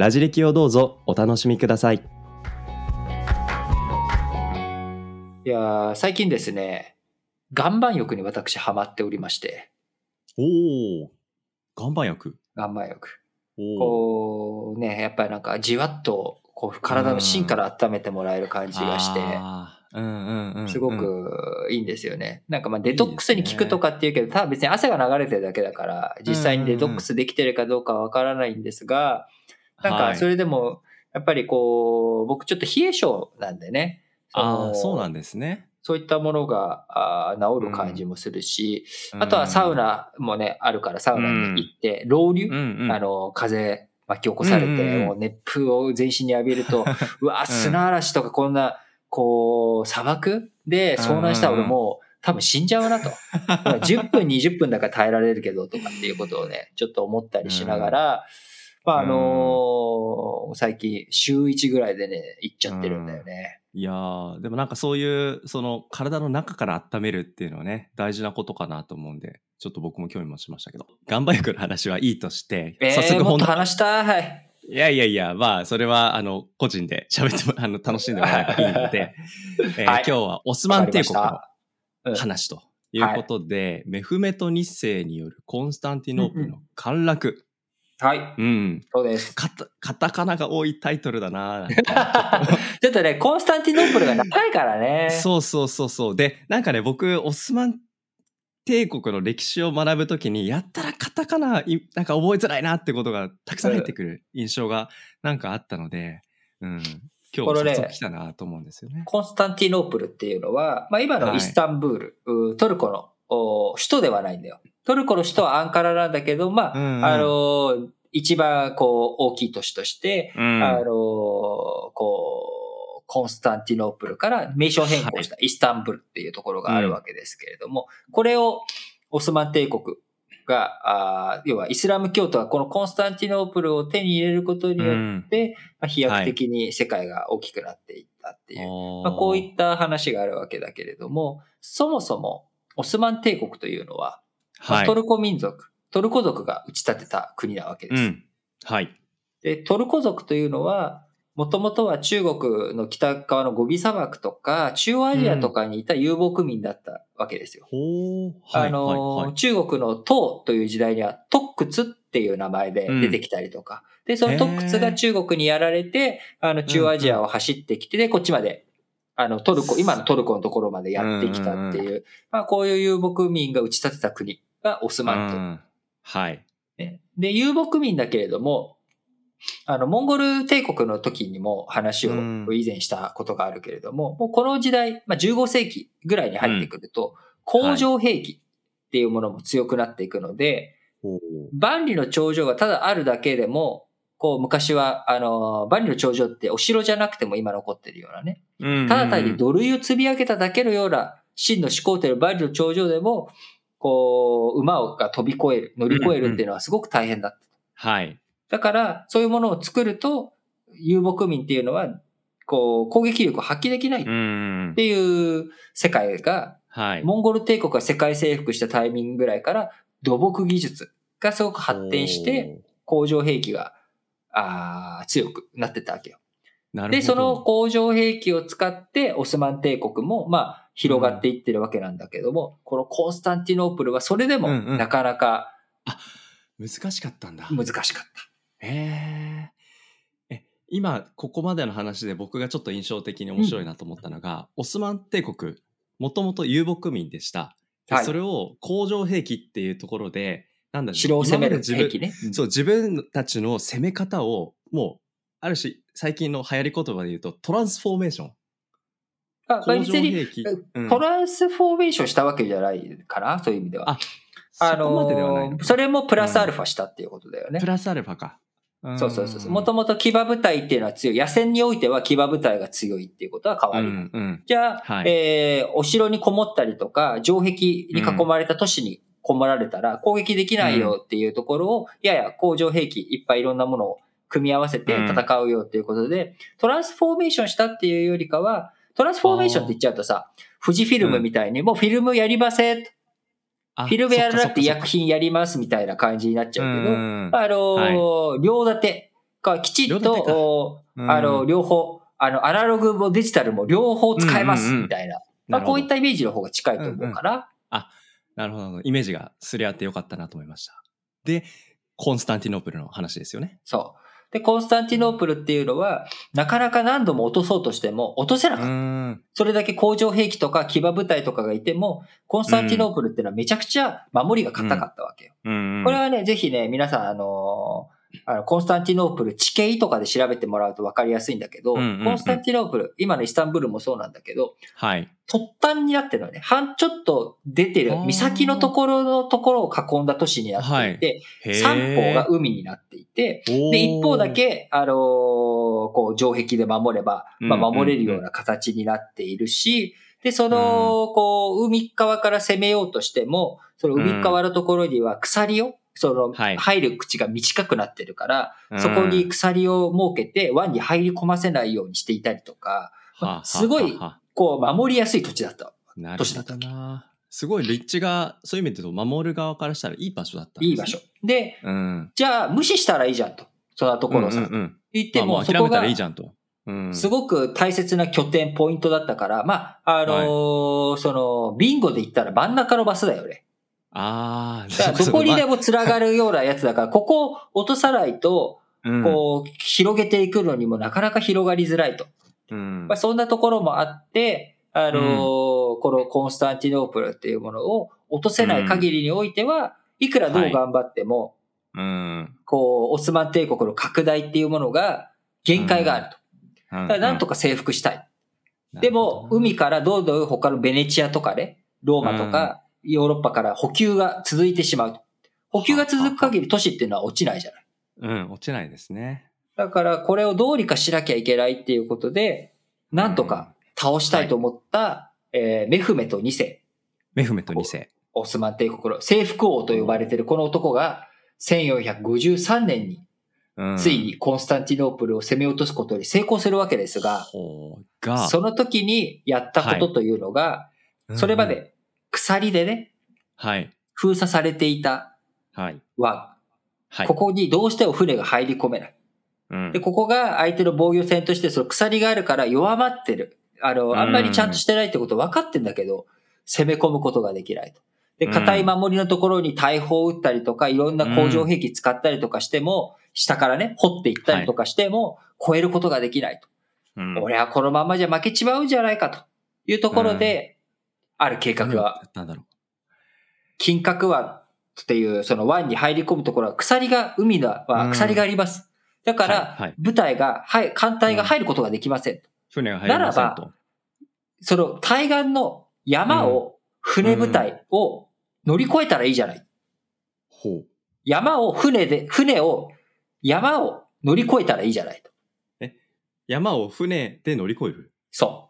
ラジ歴をどうぞお楽しみください。いやー最近ですね、岩盤浴に私ハマっておりまして、おお、岩盤浴？岩盤浴。おこうね、やっぱりなんかじわっとこう体の芯から温めてもらえる感じがして、うんうんうん、すごくいいんですよね。なんかまあデトックスに効くとかっていうけど、ただ別に汗が流れてるだけだから、実際にデトックスできてるかどうかはわからないんですが、なんかそれでも、やっぱりこう、僕ちょっと冷え性なんでね。ああ、そうなんでですね。そういったものが治る感じもするし、あとはサウナもね、あるからサウナに行って、ロウリュ、うんうん、あの、風巻き起こされて、うんうんうん。もう熱風を全身に浴びると、うわ、砂嵐とかこんな、こう、砂漠で遭難したら俺もう、多分死んじゃうなと。10分、20分だから耐えられるけどとかっていうことをね、ちょっと思ったりしながら、まああのー最近週1ぐらいでね、行っちゃってるんだよね。いやーでもなんかそういうその体の中から温めるっていうのはね大事なことかなと思うんでちょっと僕も興味持ちましたけど。岩盤浴の話はいいとして、えー、もっと話したい。いやいやいやまあそれはあの個人で喋っても あの楽しんでもらえばいいので、えーはい。今日はオスマン帝国の話ということで、メフメト日世によるコンスタンティノープルの陥落、はい、うん、そうです。カタカタカナが多いタイトルだな ちょっとね、コンスタンティノープルが長いからね。そうそうそうそう。で、なんかね、僕、オスマン帝国の歴史を学ぶときに、やったらカタカナ、いなんか覚えづらいなってことがたくさん入ってくる印象がなんかあったので、うん。今日これね早速来たなと思うんですよね。コンスタンティノープルっていうのは、まあ、今のイスタンブール、うトルコのお首都ではないんだよ。トルコの首都はアンカラなんだけど、まあ、うんうん。あの、一番こう大きい都市として、うん。あの、こう、コンスタンティノープルから名称変更したイスタンブールっていうところがあるわけですけれども、これをオスマン帝国が、あー要はイスラム教徒はこのコンスタンティノープルを手に入れることによって、まあ、飛躍的に世界が大きくなっていったっていう、まあ、こういった話があるわけだけれども、そもそもオスマン帝国というのは、まあはいトルコ民族、トルコ族が打ち立てた国なわけです。うん。はい。で、トルコ族というのは、もともとは中国の北側のゴビ砂漠とか、中央アジアとかにいた遊牧民だったわけですよ。ほう。はい。あの、はいはい中国の唐という時代にはトックツっていう名前で出てきたりとか、で、そのトックツが中国にやられて、あの、中央アジアを走ってきて、で、こっちまで、あの、トルコ、今のトルコのところまでやってきたっていう、まあ、こういう遊牧民が打ち立てた国がオスマン帝国うん。はい。ね。で、遊牧民だけれども、あの、モンゴル帝国の時にも話をうん。以前したことがあるけれども、もうこの時代、まあ、15世紀ぐらいに入ってくると、工場兵器っていうものも強くなっていくので、ほう。万里の長城がただあるだけでも、こう昔は、あの、万里の長城ってお城じゃなくても今残ってるようなね、うん。ただ単に土塁を積み上げただけのような真の始皇帝の万里の長城でも、こう、馬が飛び越える、乗り越えるっていうのはすごく大変だった。はい。だから、そういうものを作ると、遊牧民っていうのは、こう、攻撃力を発揮できないっうんて。いう世界が、はい。モンゴル帝国が世界征服したタイミングぐらいから、土木技術がすごく発展して、工場兵器が、あー強くなってったわけよ。なるほど。で、その工場兵器を使って、オスマン帝国も、まあ、広がっていってるわけなんだけども、このコンスタンティノープルはそれでも、うんうんなかなか難しかったんだ。難しかった。へえ。え、今、ここまでの話で僕がちょっと印象的に面白いなと思ったのが、オスマン帝国、もともと遊牧民でした。ではいそれを工場兵器っていうところで、なんだろう城を攻める兵器ね。そう、自分たちの攻め方を、もう、ある種、最近の流行り言葉で言うと、トランスフォーメーション。あ別に。うんトランスフォーメーションしたわけじゃないかな、そういう意味では。あそこまでではないのかのそれもプラスアルファしたっていうことだよねプ。ラスアルファか。そうそうそう。もともと騎馬部隊っていうのは強い。野戦においては騎馬部隊が強いっていうことは変わうりない。んうん。じゃあ、はいえーお城にこもったりとか、城壁に囲まれた都市にこもられたら攻撃できないよっていうところを、やや工場兵器いっぱいいろんなものを組み合わせて戦うよっていうことで、トランスフォーメーションしたっていうよりかは、トランスフォーメーションって言っちゃうとさ、富士フィルムみたいにもうフィルムやりません。あフィルムやらなくて薬品やりますみたいな感じになっちゃうけど、うんあのー両立てがきちっと、あの、両方、あの、アナログもデジタルも両方使えますみたいな。まあ、こういったイメージの方が近いと思うから、なるほどなるほど。イメージがすり合ってよかったなと思いました。で、コンスタンティノープルの話ですよね。そう。で、コンスタンティノープルっていうのは、なかなか何度も落とそうとしても落とせなうかった。ん。それだけ工場兵器とか騎馬部隊とかがいても、コンスタンティノープルっていうのはめちゃくちゃ守りが硬かったわけよ。うん。これはね、ぜひね、皆さん、あのーあの、コンスタンティノープル地形とかで調べてもらうと分かりやすいんだけど、うんうんうん。コンスタンティノープル、今のイスタンブールもそうなんだけど、はい。突端になってるのね。半ちょっと出てる岬のところのところを囲んだ都市になっていて、へー。三方が海になっていて、で、一方だ、け、あのーこう、城壁で守れば、まあ、うんうん。うん守れるような形になっているし、で、その、こう、海側から攻めようとしても、その海側のところには鎖を、その、はい入る口が短くなってるから、うんそこに鎖を設けて湾に入り込ませないようにしていたりとか、はあすごいこう、守りやすい土地だった。なるほったどな。すごい立地が、そういう意味で言うと、守る側からしたらいい場所だったねいい場所。。で、うん。じゃあ無視したらいいじゃんと。そんなところをさ、うんうんうん言っても、まあ諦めたらいいじゃんと。うん。すごく大切な拠点、ポイントだったから、まあ、あのーその、ビンゴで言ったら真ん中のバスだよね。ああ、だからどこにでも、も繋がるようなやつだから、ここを落とさないと、うん。こう、広げていくのにもなかなか広がりづらいと。うん。まあ、そんなところもあって、あのーこのコンスタンティノープルっていうものを落とせない限りにおいては、いくらどう頑張っても、うん。こう、オスマン帝国の拡大っていうものが限界があると。だからなんとか征服したい。でも、海からどんどん他のベネチアとかね、ローマとか、ヨーロッパから補給が続いてしまうと。補給が続く限り都市っていうのは落ちないじゃない。うん、落ちないですね。だからこれをどうにかしなきゃいけないっていうことで、なんとか倒したいと思った、えーメフメト2世、メフメト2世。オスマン帝国の征服王と呼ばれているこの男が、1453年にうんついにコンスタンティノープルを攻め落とすことに成功するわけですが、ほうが、その時にやったことというのが、それまうんうん、で鎖でね、はい。封鎖されていたははい。ここにどうしても船が入り込めない。うんで、ここが相手の防御線としてその鎖があるから弱まってる。あの、あんまりちゃんとしてないってこと分かってんだけど、攻め込むことができないと。で、うん硬い守りのところに大砲を撃ったりとか、いろんな工場兵器使ったりとかしても、下からね、掘っていったりとかしても、超えることができないと。うん俺はこのままじゃ負けちまうんじゃないかというところで、ある計画何をがやったんだろ金閣湾っていうその湾に入り込むところは鎖が、海のは鎖があります。だかはいらはい、部隊が、はい、艦隊が入ることができません。う。船が入りませんと。その対岸の山を、船部隊を乗り越えたらいいじゃない。ほう。山を船で、船を、山を乗り越えたらいいじゃないと。山を船で乗り越える？そえ、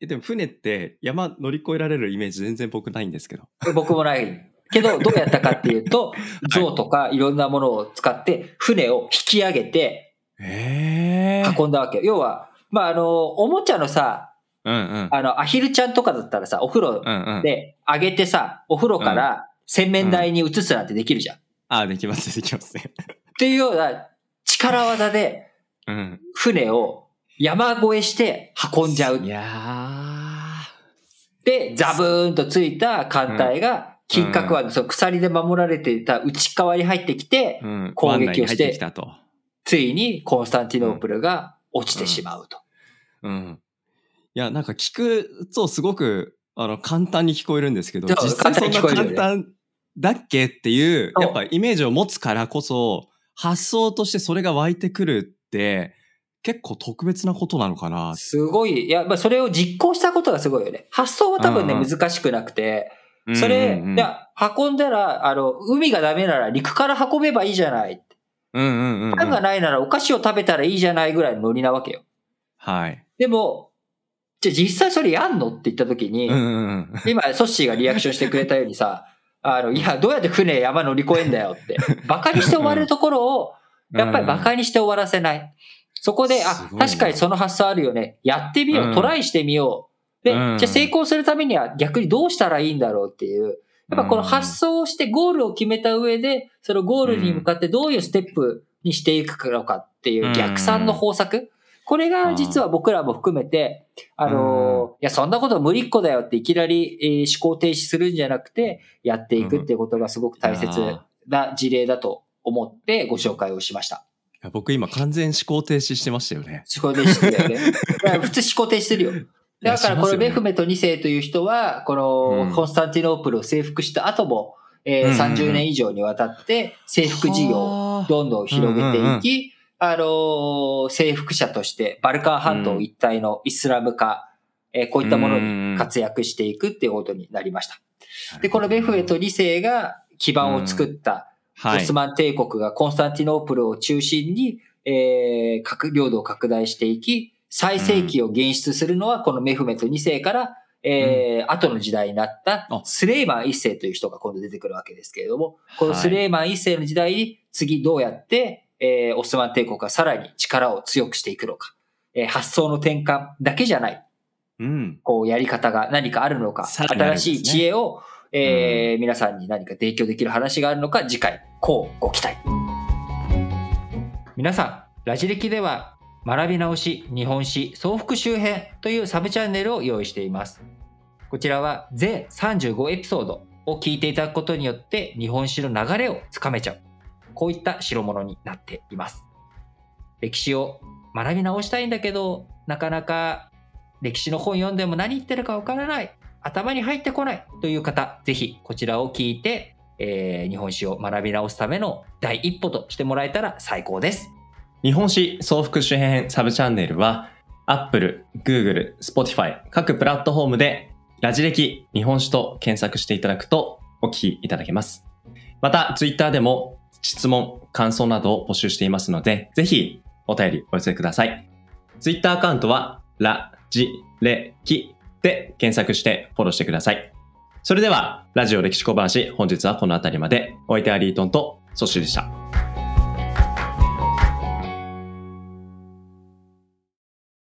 えでも船って山乗り越えられるイメージ全然僕ないんですけど。う。僕もない。けど、どうやったかっていうと、象とかいろんなものを使って、船を引き上げてええ運んだわけよ。要は、まあ、あの、おもちゃのさ、うんうん。あの、アヒルちゃんとかだったらさ、お風呂。で上げてさ、お風呂から洗面台に移すなんてできるじゃん。っあ、できます、できますね。ていうような力技でうん。船を山越えして運んじゃうい。やで、ザブーンとついた艦隊が、金閣湾のその鎖で守られていた内側に入ってきて。攻撃をして。ついにコンスタンティノープルが落ちてしまうと。うん。いや、なんか聞くとすごく、あの、簡単に聞こえるんですけど、実際そんな簡単だっけっていうやっぱイメージを持つからこそ、発想としてそれが湧いてくるって、結構特別なことなのかな。すごい、いや、まあ、それを実行したことがすごいよね。発想は多分ね、うんうん難しくなくて、それ、うんうんうんいや、運んだら、あの、海がダメなら陸から運べばいいじゃない。うんうんうんうん。パンがないならお菓子を食べたらいいじゃないぐらいのノリなわけよ。はい。でも、じゃあ実際それやんのって言った時に、うんうんうん。今、ソッシーがリアクションしてくれたようにさ、あの、いや、どうやって船山乗り越えんだよって。バカにして終わるところを、やっぱりバカにして終わらせない。そこで、あ確かにその発想あるよね。やってみよう。うんトライしてみよう。で、うんじゃあ成功するためには逆にどうしたらいいんだろうっていう。やっぱこの発想をしてゴールを決めた上で、そのゴールに向かってどういうステップにしていくのかっていう逆算の方策。これが実は僕らも含めて、あのーいや、そんなこと無理っ子だよっていきなり、えー思考停止するんじゃなくて、やっていくっていうことがすごく大切な事例だと思ってご紹介をしました。いや僕今完全思考停止してましたよね。思考停止してるよね。普通思考停止してるよ。だからこのメフメト2世という人は、このうんコンスタンティノープルを征服した後も、えーうんうんうん30年以上にわたって征服事業をどんどん広げていき、あのー征服者としてバルカン半島一帯のイスラム化、えーこういったものに活躍していくっていうことになりました。で、このメフメト2世が基盤を作ったはい。オスマン帝国がコンスタンティノープルを中心に、えー、各領土を拡大していき、最盛期を現出するのはこのメフメト2世から、えー後の時代になったあ。スレイマン1世という人が今度出てくるわけですけれども、このスレイマン1世の時代に次どうやって、えーオスマン帝国がさらに力を強くしていくのか、えー発想の転換だけじゃない、うん。こうやり方が何かあるのか、新しい知恵を、えー皆さんに何か提供できる話があるのか、次回、こうご期待。皆さん、ラジ歴では、学び直し日本史総復習編というサブチャンネルを用意しています。こちらは全35エピソードを聞いていただくことによって日本史の流れをつかめちゃう。こういった代物になっています。歴史を学び直したいんだけど、なかなか歴史の本読んでも何言ってるかわからない。頭に入ってこないという方、ぜひこちらを聞いて、えー日本史を学び直すための第一歩としてもらえたら最高です。日本史総復習編サブチャンネルは Apple、Google、Spotify 各プラットフォームでラジ歴日本史と検索していただくとお聞きいただけます。また Twitter でも質問、感想などを募集していますのでぜひお便りお寄せください。Twitter アカウントはラジレキで検索してフォローしてください。それではラジオ歴史小話本日はこの辺りまでお相手はリートンとソッシュでした。